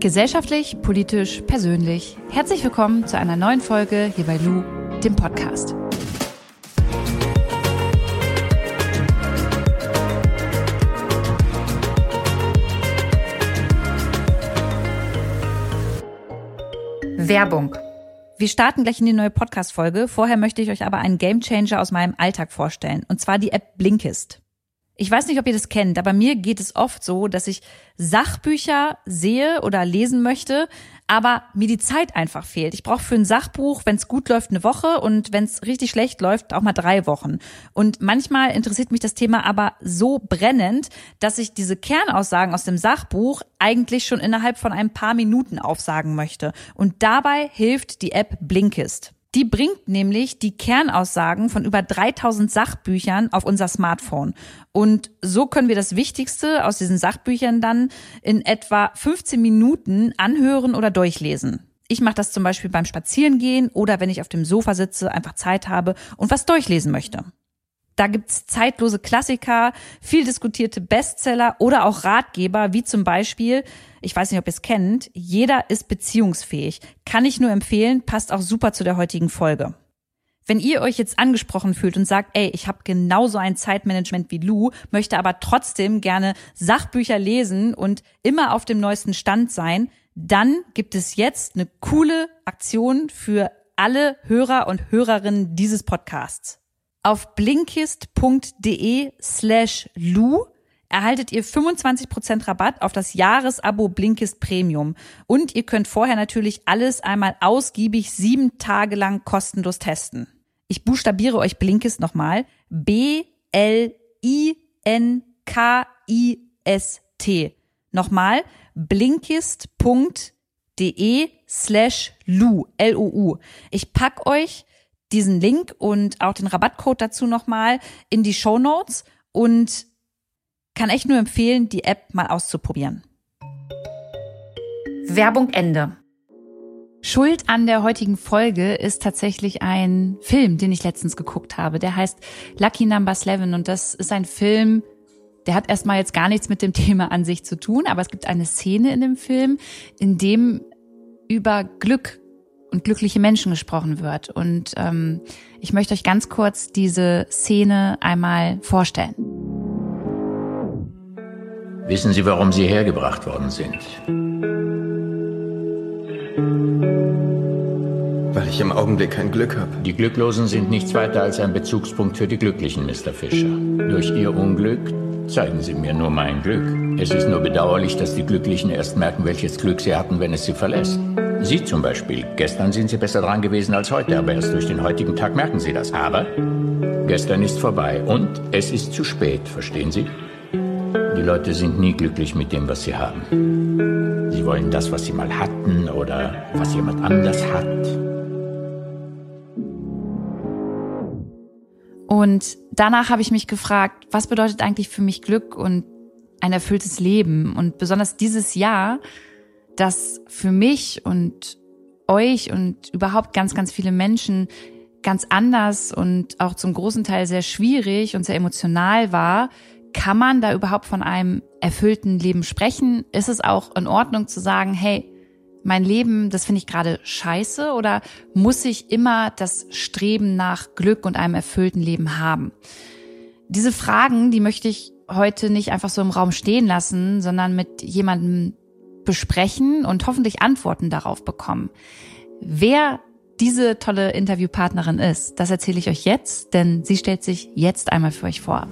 Gesellschaftlich, politisch, persönlich. Herzlich willkommen zu einer neuen Folge hier bei Lou, dem Podcast. Werbung. Wir starten gleich in die neue Podcast-Folge. Vorher möchte ich euch aber einen Gamechanger aus meinem Alltag vorstellen. Und zwar die App Blinkist. Ich weiß nicht, ob ihr das kennt, aber mir geht es oft so, dass ich Sachbücher sehe oder lesen möchte, aber mir die Zeit einfach fehlt. Ich brauche für ein Sachbuch, wenn es gut läuft, eine Woche und wenn es richtig schlecht läuft, auch mal drei Wochen. Und manchmal interessiert mich das Thema aber so brennend, dass ich diese Kernaussagen aus dem Sachbuch eigentlich schon innerhalb von ein paar Minuten aufsagen möchte. Und dabei hilft die App Blinkist. Die bringt nämlich die Kernaussagen von über 3000 Sachbüchern auf unser Smartphone. Und so können wir das Wichtigste aus diesen Sachbüchern dann in etwa 15 Minuten anhören oder durchlesen. Ich mache das zum Beispiel beim Spazierengehen oder wenn ich auf dem Sofa sitze, einfach Zeit habe und was durchlesen möchte. Da gibt's zeitlose Klassiker, viel diskutierte Bestseller oder auch Ratgeber, wie zum Beispiel, ich weiß nicht, ob ihr es kennt, jeder ist beziehungsfähig. Kann ich nur empfehlen, passt auch super zu der heutigen Folge. Wenn ihr euch jetzt angesprochen fühlt und sagt, ey, ich habe genauso ein Zeitmanagement wie Lou, möchte aber trotzdem gerne Sachbücher lesen und immer auf dem neuesten Stand sein, dann gibt es jetzt eine coole Aktion für alle Hörer und Hörerinnen dieses Podcasts. Auf blinkist.de slash Lu erhaltet ihr 25% Rabatt auf das Jahresabo Blinkist Premium. Und ihr könnt vorher natürlich alles einmal ausgiebig sieben Tage lang kostenlos testen. Ich buchstabiere euch Blinkist nochmal. B-L-I-N-K-I-S-T. Nochmal blinkist.de slash Lu, L-O-U. Ich pack euch diesen Link und auch den Rabattcode dazu nochmal in die Show Notes und kann echt nur empfehlen, die App mal auszuprobieren. Werbung Ende. Schuld an der heutigen Folge ist tatsächlich ein Film, den ich letztens geguckt habe. Der heißt Lucky Number 11 und das ist ein Film, der hat erstmal jetzt gar nichts mit dem Thema an sich zu tun, aber es gibt eine Szene in dem Film, in dem über Glück und glückliche Menschen gesprochen wird. Und ähm, ich möchte euch ganz kurz diese Szene einmal vorstellen. Wissen Sie, warum Sie hergebracht worden sind? Weil ich im Augenblick kein Glück habe. Die Glücklosen sind nichts weiter als ein Bezugspunkt für die Glücklichen, Mr. Fischer. Durch Ihr Unglück zeigen Sie mir nur mein Glück. Es ist nur bedauerlich, dass die Glücklichen erst merken, welches Glück sie hatten, wenn es sie verlässt. Sie zum Beispiel. Gestern sind Sie besser dran gewesen als heute, aber erst durch den heutigen Tag merken Sie das. Aber gestern ist vorbei und es ist zu spät, verstehen Sie? Die Leute sind nie glücklich mit dem, was sie haben. Sie wollen das, was sie mal hatten oder was jemand anders hat. Und danach habe ich mich gefragt, was bedeutet eigentlich für mich Glück und ein erfülltes Leben? Und besonders dieses Jahr dass für mich und euch und überhaupt ganz, ganz viele Menschen ganz anders und auch zum großen Teil sehr schwierig und sehr emotional war, kann man da überhaupt von einem erfüllten Leben sprechen? Ist es auch in Ordnung zu sagen, hey, mein Leben, das finde ich gerade scheiße oder muss ich immer das Streben nach Glück und einem erfüllten Leben haben? Diese Fragen, die möchte ich heute nicht einfach so im Raum stehen lassen, sondern mit jemandem besprechen und hoffentlich Antworten darauf bekommen. Wer diese tolle Interviewpartnerin ist, das erzähle ich euch jetzt, denn sie stellt sich jetzt einmal für euch vor.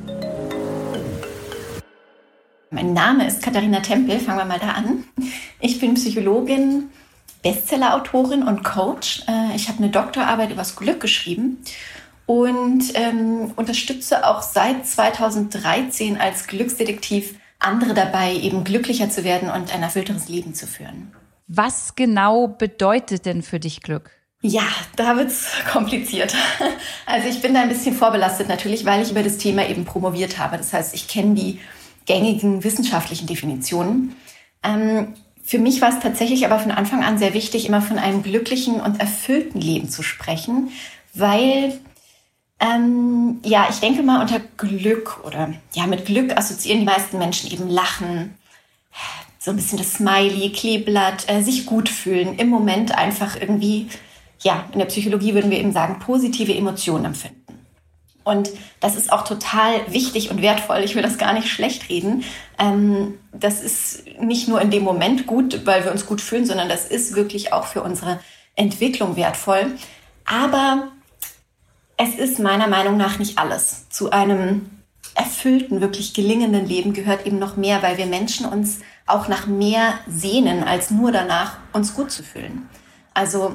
Mein Name ist Katharina Tempel, fangen wir mal da an. Ich bin Psychologin, Bestsellerautorin und Coach. Äh, ich habe eine Doktorarbeit über das Glück geschrieben und ähm, unterstütze auch seit 2013 als Glücksdetektiv andere dabei, eben glücklicher zu werden und ein erfüllteres Leben zu führen. Was genau bedeutet denn für dich Glück? Ja, da wird's kompliziert. Also ich bin da ein bisschen vorbelastet natürlich, weil ich über das Thema eben promoviert habe. Das heißt, ich kenne die gängigen wissenschaftlichen Definitionen. Ähm, für mich war es tatsächlich aber von Anfang an sehr wichtig, immer von einem glücklichen und erfüllten Leben zu sprechen, weil ähm, ja, ich denke mal unter Glück oder ja, mit Glück assoziieren die meisten Menschen eben Lachen, so ein bisschen das Smiley, Kleeblatt, äh, sich gut fühlen, im Moment einfach irgendwie, ja, in der Psychologie würden wir eben sagen, positive Emotionen empfinden. Und das ist auch total wichtig und wertvoll. Ich will das gar nicht schlecht reden. Ähm, das ist nicht nur in dem Moment gut, weil wir uns gut fühlen, sondern das ist wirklich auch für unsere Entwicklung wertvoll. Aber es ist meiner Meinung nach nicht alles. Zu einem erfüllten, wirklich gelingenden Leben gehört eben noch mehr, weil wir Menschen uns auch nach mehr sehnen, als nur danach, uns gut zu fühlen. Also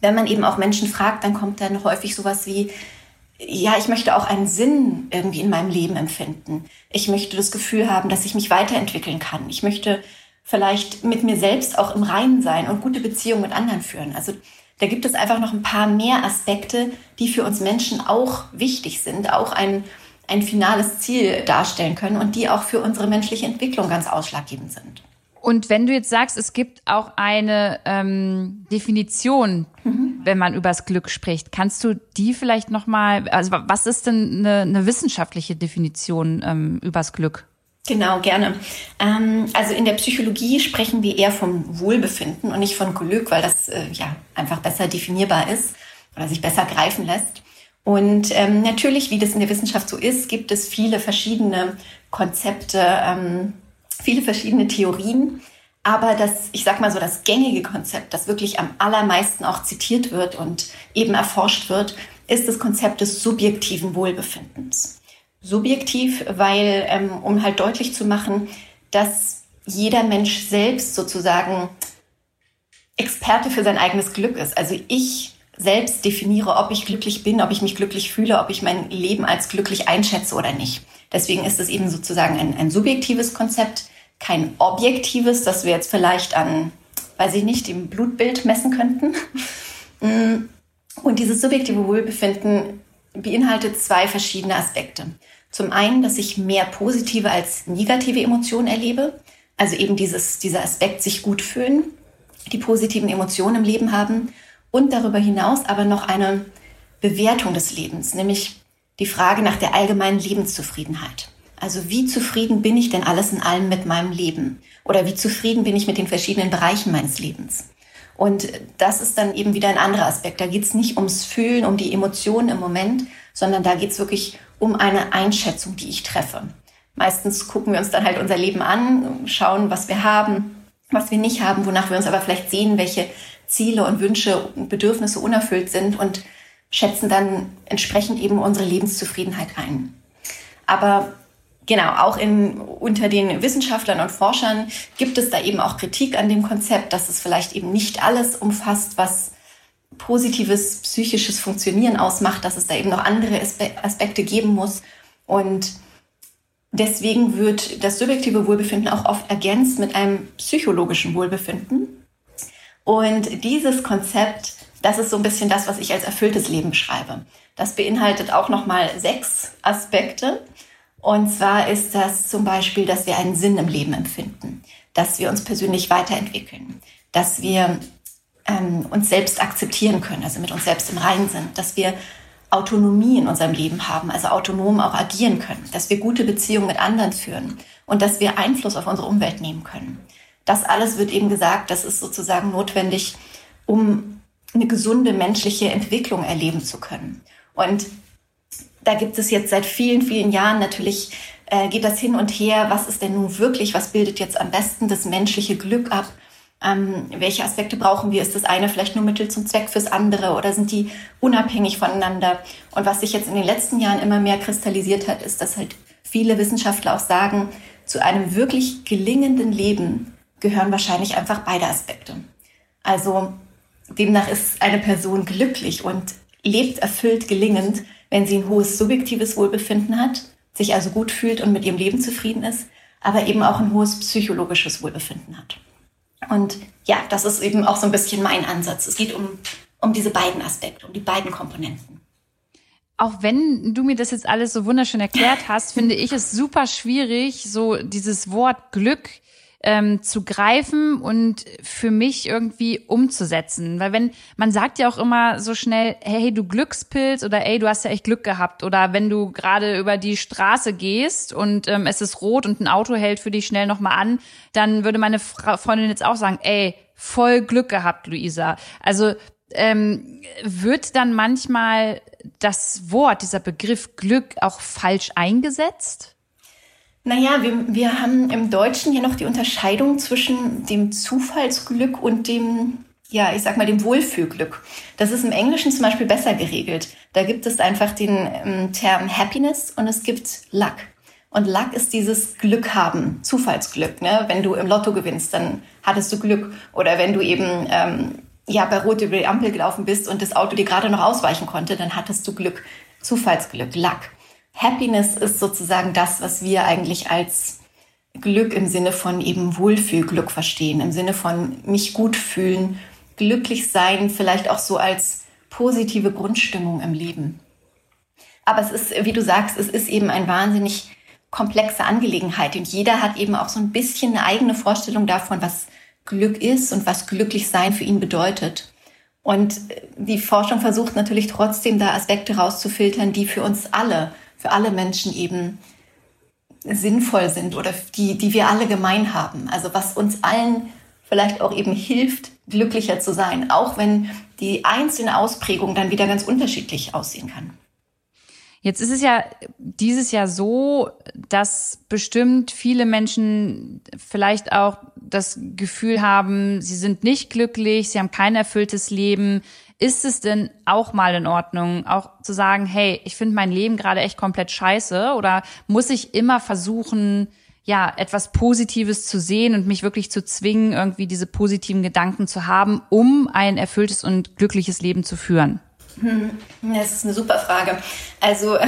wenn man eben auch Menschen fragt, dann kommt dann häufig sowas wie, ja, ich möchte auch einen Sinn irgendwie in meinem Leben empfinden. Ich möchte das Gefühl haben, dass ich mich weiterentwickeln kann. Ich möchte vielleicht mit mir selbst auch im Reinen sein und gute Beziehungen mit anderen führen. Also da gibt es einfach noch ein paar mehr Aspekte, die für uns Menschen auch wichtig sind, auch ein, ein finales Ziel darstellen können und die auch für unsere menschliche Entwicklung ganz ausschlaggebend sind. Und wenn du jetzt sagst, es gibt auch eine ähm, Definition, mhm. wenn man übers Glück spricht, kannst du die vielleicht noch mal? Also was ist denn eine, eine wissenschaftliche Definition ähm, übers Glück? Genau, gerne. Ähm, also in der Psychologie sprechen wir eher vom Wohlbefinden und nicht von Glück, weil das äh, ja einfach besser definierbar ist oder sich besser greifen lässt. Und ähm, natürlich, wie das in der Wissenschaft so ist, gibt es viele verschiedene Konzepte, ähm, viele verschiedene Theorien. Aber das, ich sag mal so, das gängige Konzept, das wirklich am allermeisten auch zitiert wird und eben erforscht wird, ist das Konzept des subjektiven Wohlbefindens. Subjektiv, weil, ähm, um halt deutlich zu machen, dass jeder Mensch selbst sozusagen Experte für sein eigenes Glück ist. Also ich selbst definiere, ob ich glücklich bin, ob ich mich glücklich fühle, ob ich mein Leben als glücklich einschätze oder nicht. Deswegen ist es eben sozusagen ein, ein subjektives Konzept, kein objektives, das wir jetzt vielleicht an, weiß ich nicht, dem Blutbild messen könnten. Und dieses subjektive Wohlbefinden beinhaltet zwei verschiedene Aspekte. Zum einen, dass ich mehr positive als negative Emotionen erlebe. Also eben dieses, dieser Aspekt, sich gut fühlen, die positiven Emotionen im Leben haben. Und darüber hinaus aber noch eine Bewertung des Lebens, nämlich die Frage nach der allgemeinen Lebenszufriedenheit. Also wie zufrieden bin ich denn alles in allem mit meinem Leben? Oder wie zufrieden bin ich mit den verschiedenen Bereichen meines Lebens? Und das ist dann eben wieder ein anderer Aspekt. Da geht es nicht ums Fühlen, um die Emotionen im Moment, sondern da geht es wirklich um eine Einschätzung, die ich treffe. Meistens gucken wir uns dann halt unser Leben an, schauen, was wir haben, was wir nicht haben, wonach wir uns aber vielleicht sehen, welche Ziele und Wünsche und Bedürfnisse unerfüllt sind und schätzen dann entsprechend eben unsere Lebenszufriedenheit ein. Aber genau, auch in, unter den Wissenschaftlern und Forschern gibt es da eben auch Kritik an dem Konzept, dass es vielleicht eben nicht alles umfasst, was positives psychisches Funktionieren ausmacht, dass es da eben noch andere Aspekte geben muss. Und deswegen wird das subjektive Wohlbefinden auch oft ergänzt mit einem psychologischen Wohlbefinden. Und dieses Konzept, das ist so ein bisschen das, was ich als erfülltes Leben beschreibe. Das beinhaltet auch nochmal sechs Aspekte. Und zwar ist das zum Beispiel, dass wir einen Sinn im Leben empfinden, dass wir uns persönlich weiterentwickeln, dass wir ähm, uns selbst akzeptieren können, also mit uns selbst im Reinen sind, dass wir Autonomie in unserem Leben haben, also autonom auch agieren können, dass wir gute Beziehungen mit anderen führen und dass wir Einfluss auf unsere Umwelt nehmen können. Das alles wird eben gesagt, das ist sozusagen notwendig, um eine gesunde menschliche Entwicklung erleben zu können. Und da gibt es jetzt seit vielen, vielen Jahren natürlich, äh, geht das hin und her, was ist denn nun wirklich, was bildet jetzt am besten das menschliche Glück ab? Ähm, welche Aspekte brauchen wir? Ist das eine vielleicht nur Mittel zum Zweck fürs andere oder sind die unabhängig voneinander? Und was sich jetzt in den letzten Jahren immer mehr kristallisiert hat, ist, dass halt viele Wissenschaftler auch sagen, zu einem wirklich gelingenden Leben gehören wahrscheinlich einfach beide Aspekte. Also demnach ist eine Person glücklich und lebt erfüllt gelingend, wenn sie ein hohes subjektives Wohlbefinden hat, sich also gut fühlt und mit ihrem Leben zufrieden ist, aber eben auch ein hohes psychologisches Wohlbefinden hat. Und ja, das ist eben auch so ein bisschen mein Ansatz. Es geht um, um diese beiden Aspekte, um die beiden Komponenten. Auch wenn du mir das jetzt alles so wunderschön erklärt hast, finde ich es super schwierig, so dieses Wort Glück ähm, zu greifen und für mich irgendwie umzusetzen. Weil wenn, man sagt ja auch immer so schnell, hey, du Glückspilz oder ey, du hast ja echt Glück gehabt. Oder wenn du gerade über die Straße gehst und ähm, es ist rot und ein Auto hält für dich schnell nochmal an, dann würde meine Fra Freundin jetzt auch sagen, ey, voll Glück gehabt, Luisa. Also ähm, wird dann manchmal das Wort, dieser Begriff Glück auch falsch eingesetzt? Naja, wir, wir haben im Deutschen ja noch die Unterscheidung zwischen dem Zufallsglück und dem, ja, ich sag mal, dem Wohlfühlglück. Das ist im Englischen zum Beispiel besser geregelt. Da gibt es einfach den ähm, Term Happiness und es gibt Luck. Und Luck ist dieses Glück haben, Zufallsglück. Ne? Wenn du im Lotto gewinnst, dann hattest du Glück. Oder wenn du eben ähm, ja, bei Rot über die Ampel gelaufen bist und das Auto dir gerade noch ausweichen konnte, dann hattest du Glück, Zufallsglück, Luck. Happiness ist sozusagen das, was wir eigentlich als Glück im Sinne von eben Wohlfühlglück verstehen, im Sinne von mich gut fühlen, glücklich sein, vielleicht auch so als positive Grundstimmung im Leben. Aber es ist, wie du sagst, es ist eben ein wahnsinnig komplexe Angelegenheit und jeder hat eben auch so ein bisschen eine eigene Vorstellung davon, was Glück ist und was glücklich sein für ihn bedeutet. Und die Forschung versucht natürlich trotzdem da Aspekte rauszufiltern, die für uns alle, für alle Menschen eben sinnvoll sind oder die, die wir alle gemein haben. Also was uns allen vielleicht auch eben hilft, glücklicher zu sein, auch wenn die einzelne Ausprägung dann wieder ganz unterschiedlich aussehen kann. Jetzt ist es ja dieses Jahr so, dass bestimmt viele Menschen vielleicht auch das Gefühl haben, sie sind nicht glücklich, sie haben kein erfülltes Leben. Ist es denn auch mal in Ordnung, auch zu sagen, hey, ich finde mein Leben gerade echt komplett scheiße oder muss ich immer versuchen, ja, etwas Positives zu sehen und mich wirklich zu zwingen, irgendwie diese positiven Gedanken zu haben, um ein erfülltes und glückliches Leben zu führen? Hm, das ist eine super Frage. Also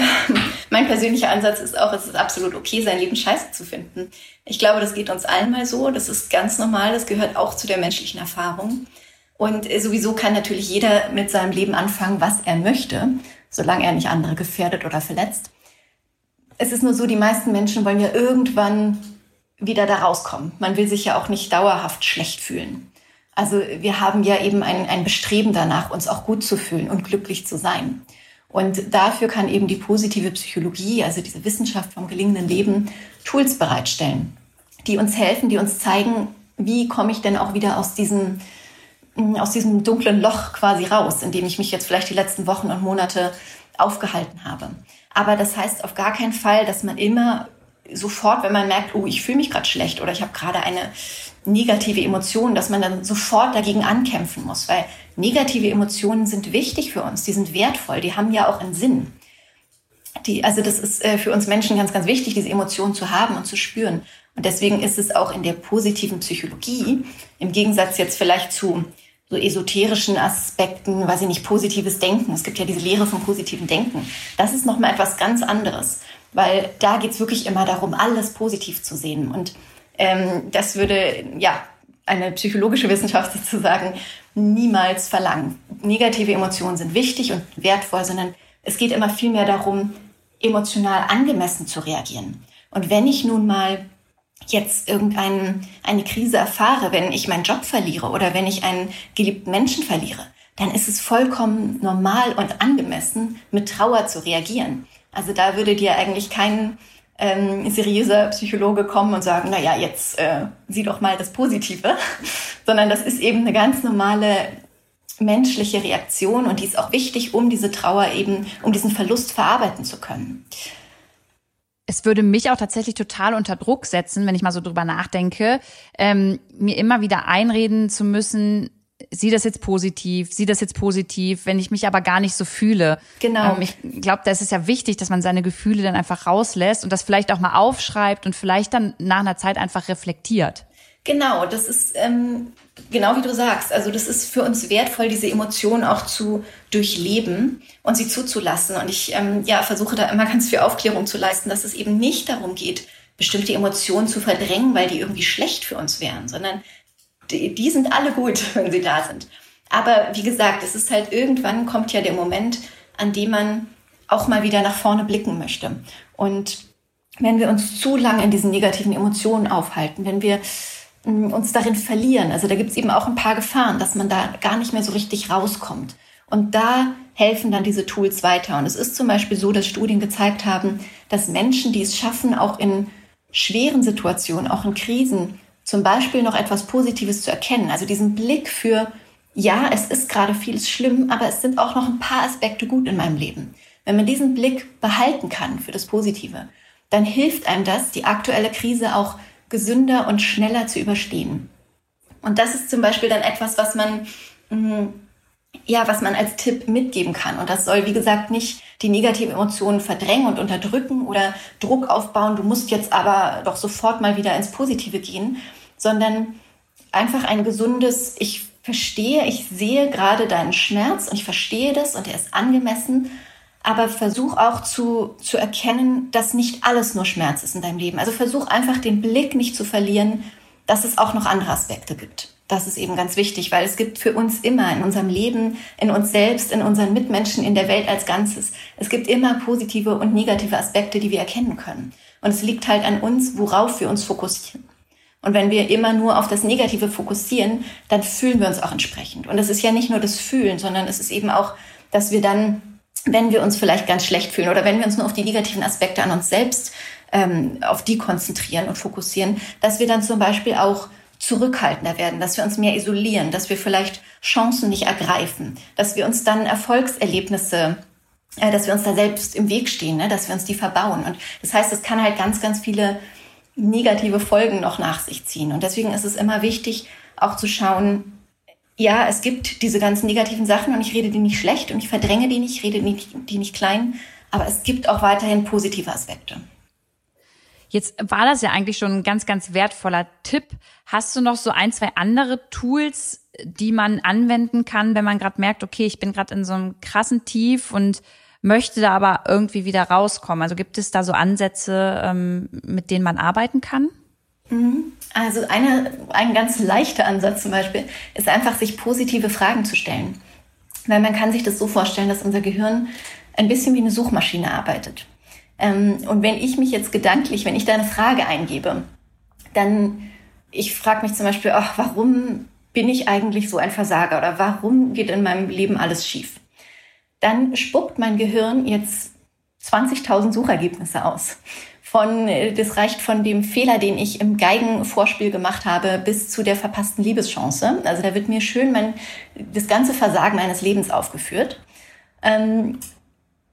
mein persönlicher Ansatz ist auch, es ist absolut okay, sein Leben scheiße zu finden. Ich glaube, das geht uns allen mal so. Das ist ganz normal. Das gehört auch zu der menschlichen Erfahrung. Und sowieso kann natürlich jeder mit seinem Leben anfangen, was er möchte, solange er nicht andere gefährdet oder verletzt. Es ist nur so, die meisten Menschen wollen ja irgendwann wieder da rauskommen. Man will sich ja auch nicht dauerhaft schlecht fühlen. Also wir haben ja eben ein, ein Bestreben danach, uns auch gut zu fühlen und glücklich zu sein. Und dafür kann eben die positive Psychologie, also diese Wissenschaft vom gelingenden Leben, Tools bereitstellen, die uns helfen, die uns zeigen, wie komme ich denn auch wieder aus diesem, aus diesem dunklen Loch quasi raus, in dem ich mich jetzt vielleicht die letzten Wochen und Monate aufgehalten habe. Aber das heißt auf gar keinen Fall, dass man immer sofort, wenn man merkt, oh, ich fühle mich gerade schlecht oder ich habe gerade eine negative Emotionen, dass man dann sofort dagegen ankämpfen muss, weil negative Emotionen sind wichtig für uns, die sind wertvoll, die haben ja auch einen Sinn. Die, also das ist äh, für uns Menschen ganz, ganz wichtig, diese Emotionen zu haben und zu spüren. Und deswegen ist es auch in der positiven Psychologie, im Gegensatz jetzt vielleicht zu so esoterischen Aspekten, weiß ich nicht, positives Denken. Es gibt ja diese Lehre vom positiven Denken. Das ist nochmal etwas ganz anderes, weil da geht es wirklich immer darum, alles positiv zu sehen. Und ähm, das würde ja eine psychologische Wissenschaft sozusagen niemals verlangen. Negative Emotionen sind wichtig und wertvoll, sondern es geht immer viel mehr darum, emotional angemessen zu reagieren. Und wenn ich nun mal jetzt irgendeine eine Krise erfahre, wenn ich meinen Job verliere oder wenn ich einen geliebten Menschen verliere, dann ist es vollkommen normal und angemessen, mit Trauer zu reagieren. Also da würde dir eigentlich kein ähm, seriöser Psychologe kommen und sagen, na ja, jetzt äh, sieh doch mal das Positive, sondern das ist eben eine ganz normale menschliche Reaktion und die ist auch wichtig, um diese Trauer eben, um diesen Verlust verarbeiten zu können. Es würde mich auch tatsächlich total unter Druck setzen, wenn ich mal so drüber nachdenke, ähm, mir immer wieder einreden zu müssen, sieh das jetzt positiv, sieh das jetzt positiv, wenn ich mich aber gar nicht so fühle. Genau. Ähm, ich glaube, da ist es ja wichtig, dass man seine Gefühle dann einfach rauslässt und das vielleicht auch mal aufschreibt und vielleicht dann nach einer Zeit einfach reflektiert. Genau, das ist ähm, genau wie du sagst. Also das ist für uns wertvoll, diese Emotionen auch zu durchleben und sie zuzulassen. Und ich ähm, ja, versuche da immer ganz viel Aufklärung zu leisten, dass es eben nicht darum geht, bestimmte Emotionen zu verdrängen, weil die irgendwie schlecht für uns wären, sondern die, die sind alle gut, wenn sie da sind. Aber wie gesagt, es ist halt irgendwann kommt ja der Moment, an dem man auch mal wieder nach vorne blicken möchte. Und wenn wir uns zu lange in diesen negativen Emotionen aufhalten, wenn wir uns darin verlieren. Also da gibt es eben auch ein paar Gefahren, dass man da gar nicht mehr so richtig rauskommt. Und da helfen dann diese Tools weiter. Und es ist zum Beispiel so, dass Studien gezeigt haben, dass Menschen, die es schaffen, auch in schweren Situationen, auch in Krisen, zum Beispiel noch etwas Positives zu erkennen. Also diesen Blick für, ja, es ist gerade vieles schlimm, aber es sind auch noch ein paar Aspekte gut in meinem Leben. Wenn man diesen Blick behalten kann für das Positive, dann hilft einem das, die aktuelle Krise auch gesünder und schneller zu überstehen. Und das ist zum Beispiel dann etwas, was man, mm, ja, was man als Tipp mitgeben kann. Und das soll, wie gesagt, nicht die negativen Emotionen verdrängen und unterdrücken oder Druck aufbauen. Du musst jetzt aber doch sofort mal wieder ins Positive gehen, sondern einfach ein gesundes, ich verstehe, ich sehe gerade deinen Schmerz und ich verstehe das und er ist angemessen aber versuch auch zu, zu erkennen, dass nicht alles nur Schmerz ist in deinem Leben. Also versuch einfach den Blick nicht zu verlieren, dass es auch noch andere Aspekte gibt. Das ist eben ganz wichtig, weil es gibt für uns immer in unserem Leben, in uns selbst, in unseren Mitmenschen, in der Welt als Ganzes, es gibt immer positive und negative Aspekte, die wir erkennen können. Und es liegt halt an uns, worauf wir uns fokussieren. Und wenn wir immer nur auf das Negative fokussieren, dann fühlen wir uns auch entsprechend. Und es ist ja nicht nur das Fühlen, sondern es ist eben auch, dass wir dann wenn wir uns vielleicht ganz schlecht fühlen oder wenn wir uns nur auf die negativen Aspekte an uns selbst ähm, auf die konzentrieren und fokussieren, dass wir dann zum Beispiel auch zurückhaltender werden, dass wir uns mehr isolieren, dass wir vielleicht Chancen nicht ergreifen, dass wir uns dann Erfolgserlebnisse, äh, dass wir uns da selbst im Weg stehen, ne, dass wir uns die verbauen. Und das heißt, es kann halt ganz, ganz viele negative Folgen noch nach sich ziehen. Und deswegen ist es immer wichtig, auch zu schauen, ja, es gibt diese ganzen negativen Sachen und ich rede die nicht schlecht und ich verdränge die nicht, ich rede die nicht, die nicht klein, aber es gibt auch weiterhin positive Aspekte. Jetzt war das ja eigentlich schon ein ganz, ganz wertvoller Tipp. Hast du noch so ein, zwei andere Tools, die man anwenden kann, wenn man gerade merkt, okay, ich bin gerade in so einem krassen Tief und möchte da aber irgendwie wieder rauskommen? Also gibt es da so Ansätze, ähm, mit denen man arbeiten kann? Mhm. Also eine, ein ganz leichter Ansatz zum Beispiel ist einfach, sich positive Fragen zu stellen. Weil man kann sich das so vorstellen, dass unser Gehirn ein bisschen wie eine Suchmaschine arbeitet. Ähm, und wenn ich mich jetzt gedanklich, wenn ich da eine Frage eingebe, dann, ich frage mich zum Beispiel, ach, warum bin ich eigentlich so ein Versager oder warum geht in meinem Leben alles schief? Dann spuckt mein Gehirn jetzt 20.000 Suchergebnisse aus von, äh, das reicht von dem Fehler, den ich im Geigenvorspiel gemacht habe, bis zu der verpassten Liebeschance. Also da wird mir schön mein, das ganze Versagen meines Lebens aufgeführt. Ähm,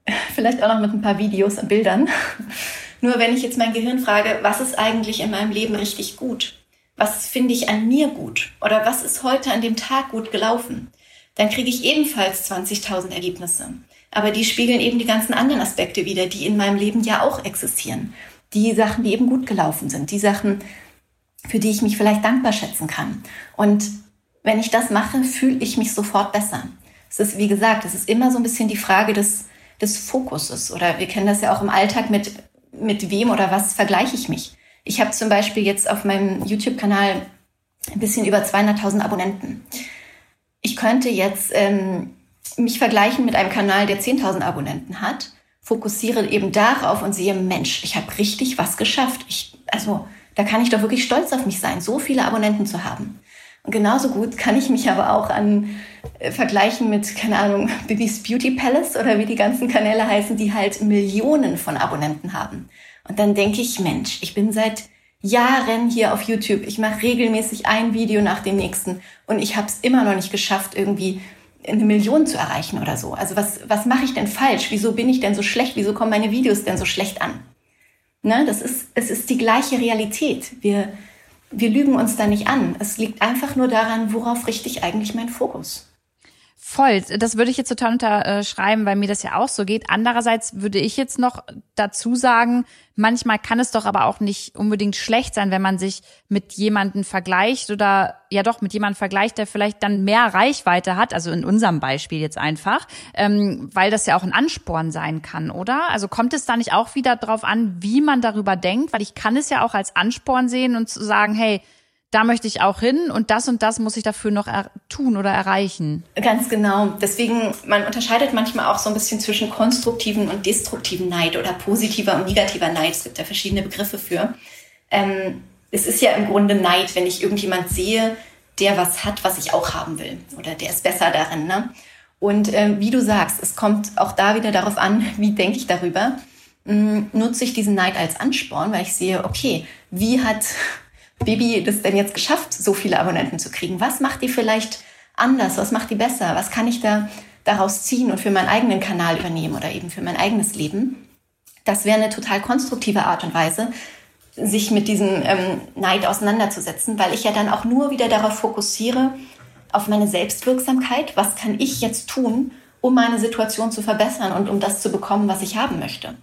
vielleicht auch noch mit ein paar Videos und Bildern. Nur wenn ich jetzt mein Gehirn frage, was ist eigentlich in meinem Leben richtig gut? Was finde ich an mir gut? Oder was ist heute an dem Tag gut gelaufen? Dann kriege ich ebenfalls 20.000 Ergebnisse. Aber die spiegeln eben die ganzen anderen Aspekte wieder, die in meinem Leben ja auch existieren die Sachen, die eben gut gelaufen sind, die Sachen, für die ich mich vielleicht dankbar schätzen kann. Und wenn ich das mache, fühle ich mich sofort besser. Es ist, wie gesagt, es ist immer so ein bisschen die Frage des, des Fokuses. Oder wir kennen das ja auch im Alltag mit, mit wem oder was vergleiche ich mich. Ich habe zum Beispiel jetzt auf meinem YouTube-Kanal ein bisschen über 200.000 Abonnenten. Ich könnte jetzt ähm, mich vergleichen mit einem Kanal, der 10.000 Abonnenten hat fokussiere eben darauf und sehe, Mensch, ich habe richtig was geschafft. Ich, also da kann ich doch wirklich stolz auf mich sein, so viele Abonnenten zu haben. Und genauso gut kann ich mich aber auch an äh, vergleichen mit, keine Ahnung, Bibis Beauty Palace oder wie die ganzen Kanäle heißen, die halt Millionen von Abonnenten haben. Und dann denke ich, Mensch, ich bin seit Jahren hier auf YouTube. Ich mache regelmäßig ein Video nach dem nächsten und ich habe es immer noch nicht geschafft, irgendwie eine Million zu erreichen oder so. Also was, was mache ich denn falsch? Wieso bin ich denn so schlecht? Wieso kommen meine Videos denn so schlecht an? Ne, das ist, es ist die gleiche Realität. Wir, wir lügen uns da nicht an. Es liegt einfach nur daran, worauf richte ich eigentlich meinen Fokus. Voll, das würde ich jetzt total unterschreiben, weil mir das ja auch so geht. Andererseits würde ich jetzt noch dazu sagen, manchmal kann es doch aber auch nicht unbedingt schlecht sein, wenn man sich mit jemandem vergleicht oder ja doch mit jemandem vergleicht, der vielleicht dann mehr Reichweite hat, also in unserem Beispiel jetzt einfach, ähm, weil das ja auch ein Ansporn sein kann, oder? Also kommt es da nicht auch wieder drauf an, wie man darüber denkt, weil ich kann es ja auch als Ansporn sehen und zu sagen, hey, da möchte ich auch hin und das und das muss ich dafür noch tun oder erreichen. Ganz genau. Deswegen, man unterscheidet manchmal auch so ein bisschen zwischen konstruktiven und destruktiven Neid oder positiver und negativer Neid. Es gibt da verschiedene Begriffe für. Ähm, es ist ja im Grunde Neid, wenn ich irgendjemand sehe, der was hat, was ich auch haben will. Oder der ist besser darin. Ne? Und äh, wie du sagst, es kommt auch da wieder darauf an, wie denke ich darüber. Hm, nutze ich diesen Neid als Ansporn, weil ich sehe, okay, wie hat Bibi das denn jetzt geschafft, so viele Abonnenten zu kriegen? Was macht die vielleicht anders? Was macht die besser? Was kann ich da daraus ziehen und für meinen eigenen Kanal übernehmen oder eben für mein eigenes Leben? Das wäre eine total konstruktive Art und Weise, sich mit diesem ähm, Neid auseinanderzusetzen, weil ich ja dann auch nur wieder darauf fokussiere, auf meine Selbstwirksamkeit. Was kann ich jetzt tun, um meine Situation zu verbessern und um das zu bekommen, was ich haben möchte?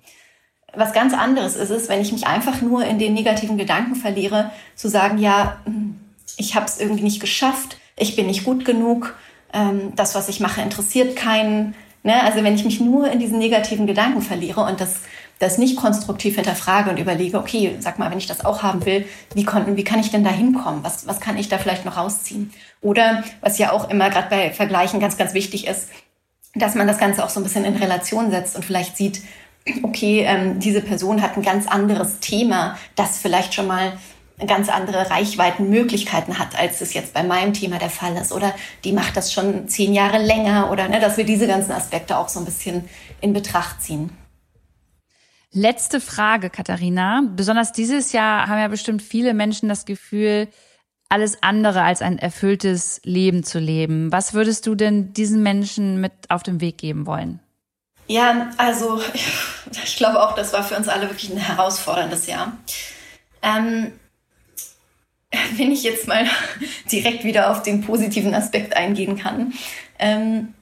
Was ganz anderes ist es, wenn ich mich einfach nur in den negativen Gedanken verliere, zu sagen, ja, hm, ich habe es irgendwie nicht geschafft, ich bin nicht gut genug, ähm, das, was ich mache, interessiert keinen. Ne? Also wenn ich mich nur in diesen negativen Gedanken verliere und das das nicht konstruktiv hinterfrage und überlege, okay, sag mal, wenn ich das auch haben will, wie, konnten, wie kann ich denn da hinkommen? Was, was kann ich da vielleicht noch rausziehen? Oder was ja auch immer gerade bei Vergleichen ganz, ganz wichtig ist, dass man das Ganze auch so ein bisschen in Relation setzt und vielleicht sieht, okay, ähm, diese Person hat ein ganz anderes Thema, das vielleicht schon mal ganz andere Reichweitenmöglichkeiten hat, als es jetzt bei meinem Thema der Fall ist. Oder die macht das schon zehn Jahre länger oder ne, dass wir diese ganzen Aspekte auch so ein bisschen in Betracht ziehen. Letzte Frage, Katharina. Besonders dieses Jahr haben ja bestimmt viele Menschen das Gefühl, alles andere als ein erfülltes Leben zu leben. Was würdest du denn diesen Menschen mit auf den Weg geben wollen? Ja, also ich glaube auch, das war für uns alle wirklich ein herausforderndes Jahr. Ähm, wenn ich jetzt mal direkt wieder auf den positiven Aspekt eingehen kann. Ähm,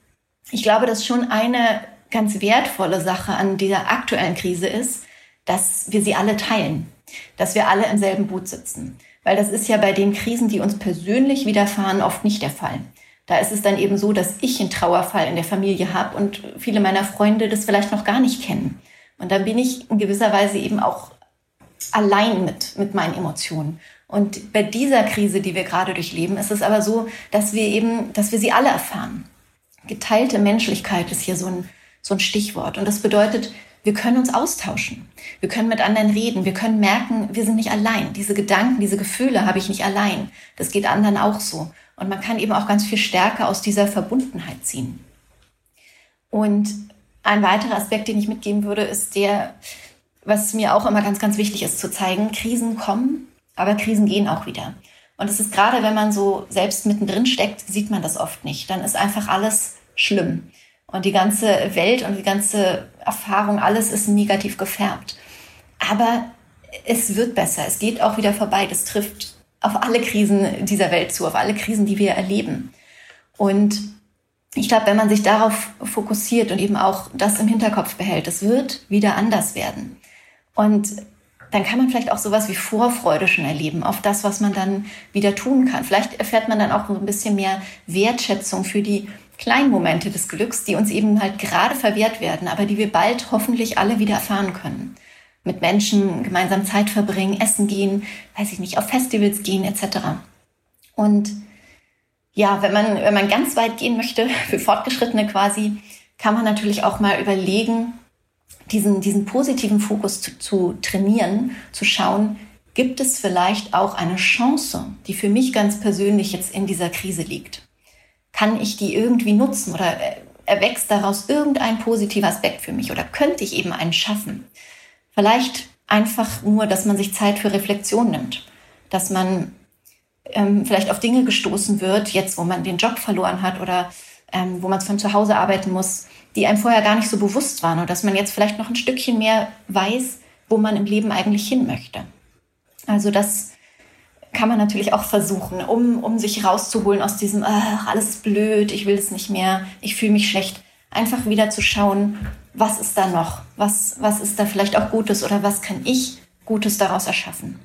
ich glaube, dass schon eine ganz wertvolle Sache an dieser aktuellen Krise ist, dass wir sie alle teilen, dass wir alle im selben Boot sitzen. Weil das ist ja bei den Krisen, die uns persönlich widerfahren, oft nicht der Fall. Da ist es dann eben so, dass ich einen Trauerfall in der Familie habe und viele meiner Freunde das vielleicht noch gar nicht kennen. Und dann bin ich in gewisser Weise eben auch allein mit, mit meinen Emotionen. Und bei dieser Krise, die wir gerade durchleben, ist es aber so, dass wir eben, dass wir sie alle erfahren. Geteilte Menschlichkeit ist hier so ein, so ein Stichwort. Und das bedeutet, wir können uns austauschen. Wir können mit anderen reden. Wir können merken, wir sind nicht allein. Diese Gedanken, diese Gefühle habe ich nicht allein. Das geht anderen auch so. Und man kann eben auch ganz viel Stärke aus dieser Verbundenheit ziehen. Und ein weiterer Aspekt, den ich mitgeben würde, ist der, was mir auch immer ganz, ganz wichtig ist zu zeigen. Krisen kommen, aber Krisen gehen auch wieder. Und es ist gerade, wenn man so selbst mittendrin steckt, sieht man das oft nicht. Dann ist einfach alles schlimm. Und die ganze Welt und die ganze Erfahrung, alles ist negativ gefärbt. Aber es wird besser. Es geht auch wieder vorbei. Das trifft auf alle Krisen dieser Welt zu, auf alle Krisen, die wir erleben. Und ich glaube, wenn man sich darauf fokussiert und eben auch das im Hinterkopf behält, es wird wieder anders werden. Und dann kann man vielleicht auch sowas wie Vorfreude schon erleben auf das, was man dann wieder tun kann. Vielleicht erfährt man dann auch ein bisschen mehr Wertschätzung für die kleinen Momente des Glücks, die uns eben halt gerade verwehrt werden, aber die wir bald hoffentlich alle wieder erfahren können. Mit Menschen gemeinsam Zeit verbringen, essen gehen, weiß ich nicht, auf Festivals gehen etc. Und ja, wenn man, wenn man ganz weit gehen möchte, für Fortgeschrittene quasi, kann man natürlich auch mal überlegen, diesen, diesen positiven Fokus zu, zu trainieren, zu schauen, gibt es vielleicht auch eine Chance, die für mich ganz persönlich jetzt in dieser Krise liegt kann ich die irgendwie nutzen oder erwächst daraus irgendein positiver Aspekt für mich oder könnte ich eben einen schaffen? Vielleicht einfach nur, dass man sich Zeit für Reflexion nimmt, dass man ähm, vielleicht auf Dinge gestoßen wird, jetzt wo man den Job verloren hat oder ähm, wo man von zu Hause arbeiten muss, die einem vorher gar nicht so bewusst waren und dass man jetzt vielleicht noch ein Stückchen mehr weiß, wo man im Leben eigentlich hin möchte. Also das kann man natürlich auch versuchen, um, um sich rauszuholen aus diesem, ach, alles ist blöd, ich will es nicht mehr, ich fühle mich schlecht. Einfach wieder zu schauen, was ist da noch? Was, was ist da vielleicht auch Gutes oder was kann ich Gutes daraus erschaffen?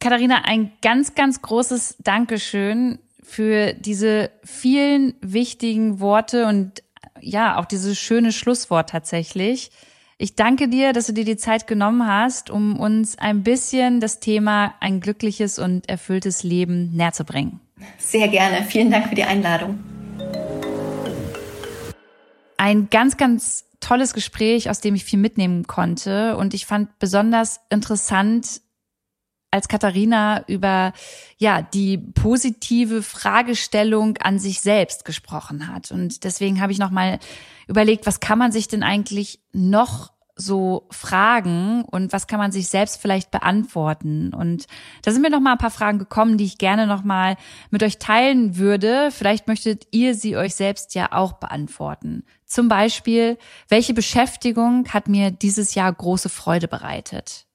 Katharina, ein ganz, ganz großes Dankeschön für diese vielen wichtigen Worte und ja, auch dieses schöne Schlusswort tatsächlich. Ich danke dir, dass du dir die Zeit genommen hast, um uns ein bisschen das Thema ein glückliches und erfülltes Leben näher zu bringen. Sehr gerne. Vielen Dank für die Einladung. Ein ganz, ganz tolles Gespräch, aus dem ich viel mitnehmen konnte. Und ich fand besonders interessant, als Katharina über ja die positive Fragestellung an sich selbst gesprochen hat. Und deswegen habe ich noch mal überlegt, was kann man sich denn eigentlich noch so Fragen und was kann man sich selbst vielleicht beantworten? Und da sind mir noch mal ein paar Fragen gekommen, die ich gerne noch mal mit euch teilen würde. Vielleicht möchtet ihr sie euch selbst ja auch beantworten. Zum Beispiel, welche Beschäftigung hat mir dieses Jahr große Freude bereitet?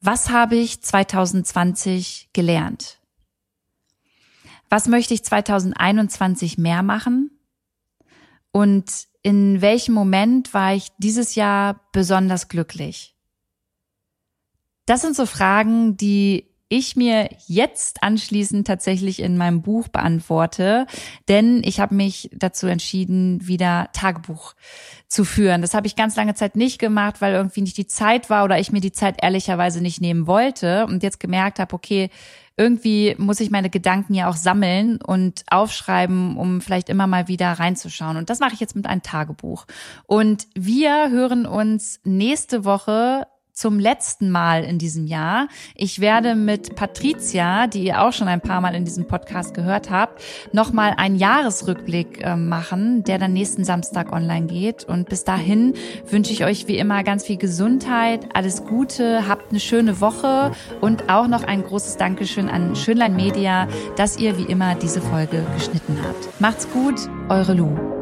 Was habe ich 2020 gelernt? Was möchte ich 2021 mehr machen? Und in welchem Moment war ich dieses Jahr besonders glücklich? Das sind so Fragen, die ich mir jetzt anschließend tatsächlich in meinem Buch beantworte, denn ich habe mich dazu entschieden, wieder Tagebuch zu führen. Das habe ich ganz lange Zeit nicht gemacht, weil irgendwie nicht die Zeit war oder ich mir die Zeit ehrlicherweise nicht nehmen wollte und jetzt gemerkt habe, okay, irgendwie muss ich meine Gedanken ja auch sammeln und aufschreiben, um vielleicht immer mal wieder reinzuschauen. Und das mache ich jetzt mit einem Tagebuch. Und wir hören uns nächste Woche zum letzten Mal in diesem Jahr. Ich werde mit Patricia, die ihr auch schon ein paar Mal in diesem Podcast gehört habt, nochmal einen Jahresrückblick äh, machen, der dann nächsten Samstag online geht. Und bis dahin wünsche ich euch wie immer ganz viel Gesundheit, alles Gute, habt eine schöne Woche und auch noch ein großes Dankeschön an Schönlein Media, dass ihr wie immer diese Folge geschnitten habt. Macht's gut, eure Lu.